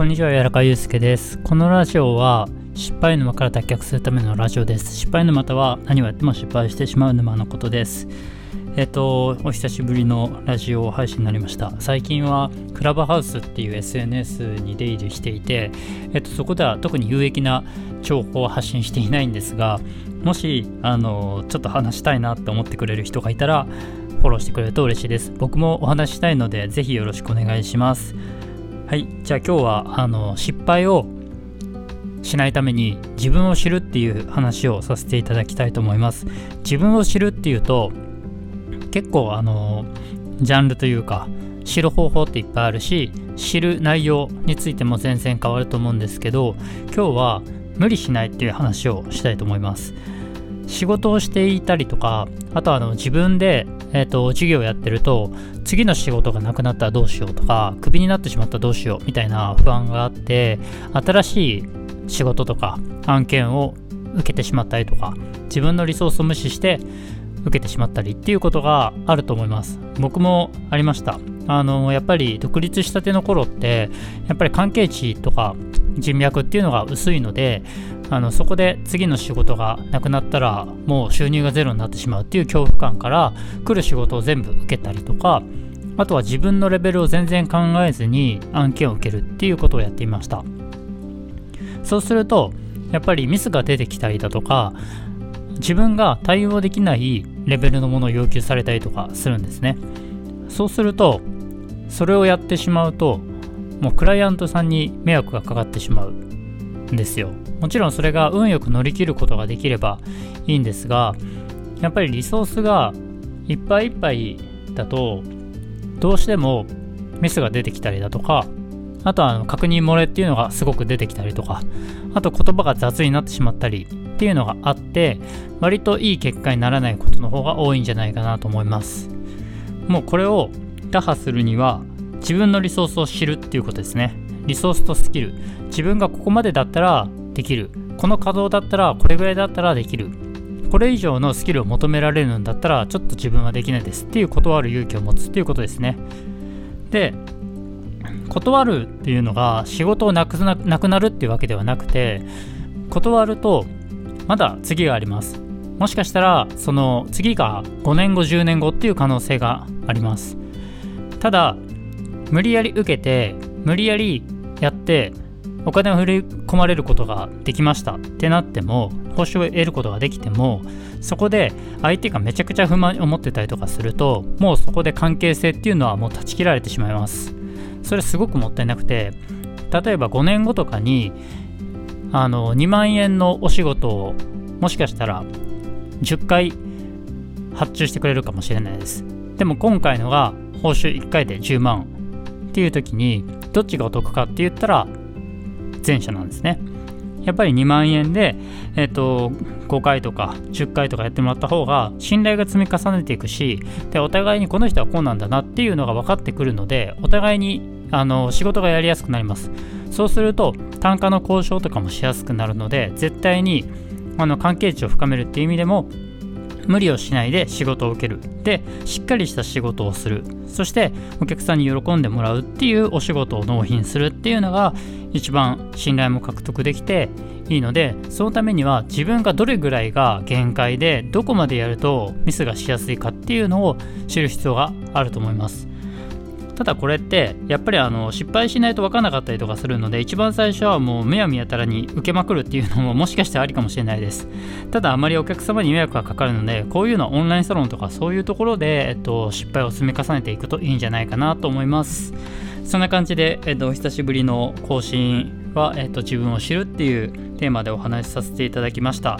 こんにちは、やらかゆうすけです。このラジオは失敗沼から脱却するためのラジオです。失敗沼とは何をやっても失敗してしまう沼のことです。えっと、お久しぶりのラジオ配信になりました。最近はクラブハウスっていう SNS に出入りしていて、えっと、そこでは特に有益な情報を発信していないんですが、もし、あの、ちょっと話したいなって思ってくれる人がいたら、フォローしてくれると嬉しいです。僕もお話したいので、ぜひよろしくお願いします。はい、じゃあ今日はあの失敗をしないために自分を知るっていう話をさせていただきたいと思います。自分を知るっていうと結構あのジャンルというか知る方法っていっぱいあるし知る内容についても全然変わると思うんですけど今日は無理しないっていう話をしたいと思います。仕事をしていたりとかあとはあの自分でえーと、授業をやってると次の仕事がなくなったらどうしようとかクビになってしまったらどうしようみたいな不安があって新しい仕事とか案件を受けてしまったりとか自分のリソースを無視して受けてしまったりっていうことがあると思います。僕もありました。あのやっぱり独立したての頃ってやっぱり関係値とか人脈っていうのが薄いのであのそこで次の仕事がなくなったらもう収入がゼロになってしまうっていう恐怖感から来る仕事を全部受けたりとかあとは自分のレベルを全然考えずに案件を受けるっていうことをやっていました。そうするとやっぱりミスが出てきたりだとか自分が対応できないレベルのものを要求されたりとかするんですね。そうするとそれをやってしまうともうクライアントさんに迷惑がかかってしまうんですよ。もちろんそれが運よく乗り切ることができればいいんですがやっぱりリソースがいっぱいいっぱいだとどうしてもミスが出てきたりだとかあとはあの確認漏れっていうのがすごく出てきたりとかあと言葉が雑になってしまったりっていうのがあって割といい結果にならないことの方が多いんじゃないかなと思います。もうこれを打破するには自分のリソースを知るっていうことですね。リソースとスキル。自分がここまでだったらできる。この稼働だったらこれぐらいだったらできる。これ以上のスキルを求められるんだったらちょっと自分はできないです。っていう断る勇気を持つっていうことですね。で断るっていうのが仕事をなくななくなるっていうわけではなくて断るとまだ次があります。もしかしたらその次が5年後10年後っていう可能性があります。ただ無理やり受けて無理やりやってお金を振り込まれることができました。ってなっても報酬を得ることができてもそこで相手がめちゃくちゃ不満に思ってたりとかするともうそこで関係性っていうのはもう断ち切られてしまいます。それすごくもったいなくて例えば5年後とかにあの2万円のお仕事をもしかしたら10回発注してくれるかもしれないです。でも今回のが報酬1回で10万。っていう時にどっちがお得かって言ったら前者なんですね。やっぱり2万円で、えーと、5回とか10回とかやってもらった方が信頼が積み重ねていくしでお互いにこの人はこうなんだなっていうのが分かってくるのでお互いにあの仕事がやりやすくなりますそうすると単価の交渉とかもしやすくなるので絶対にあの関係値を深めるっていう意味でも無理をしないで仕事を受ける。でしっかりした仕事をする。そしてお客さんに喜んでもらうっていうお仕事を納品するっていうのが一番信頼も獲得できていいのでそのためには自分がどれぐらいが限界でどこまでやるとミスがしやすいかっていうのを知る必要があると思います。ただこれってやっぱりあの失敗しないと分からなかったりとかするので一番最初はもうむやみやたらに受けまくるっていうのももしかしてありかもしれないです。ただあまりお客様に迷惑がかかるのでこういうのはオンラインサロンとかそういうところで、えっと、失敗を積み重ねていくといいんじゃないかなと思います。そんな感じで、えっと、お久しぶりの更新は、えっと、自分を知るっていうテーマでお話しさせていただきました。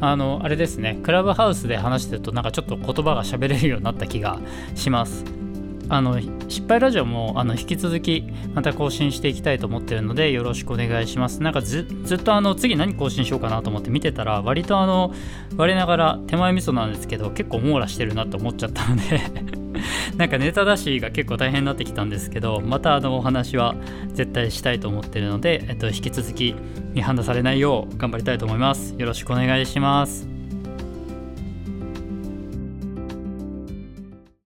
あのあれですね。クラブハウスで話してるとなんかちょっと言葉が喋れるようになった気がします。あの失敗ラジオもあの引き続きまた更新していきたいと思ってるのでよろしくお願いします。なんかずっとあの次何更新しようかなと思って見てたら割とあの我ながら手前味噌なんですけど結構網羅してるなと思っちゃったので なんかネタ出しが結構大変になってきたんですけどまたあのお話は絶対したいと思ってるので、えっと、引き続き見放されないよう頑張りたいと思います。よろしくお願いします。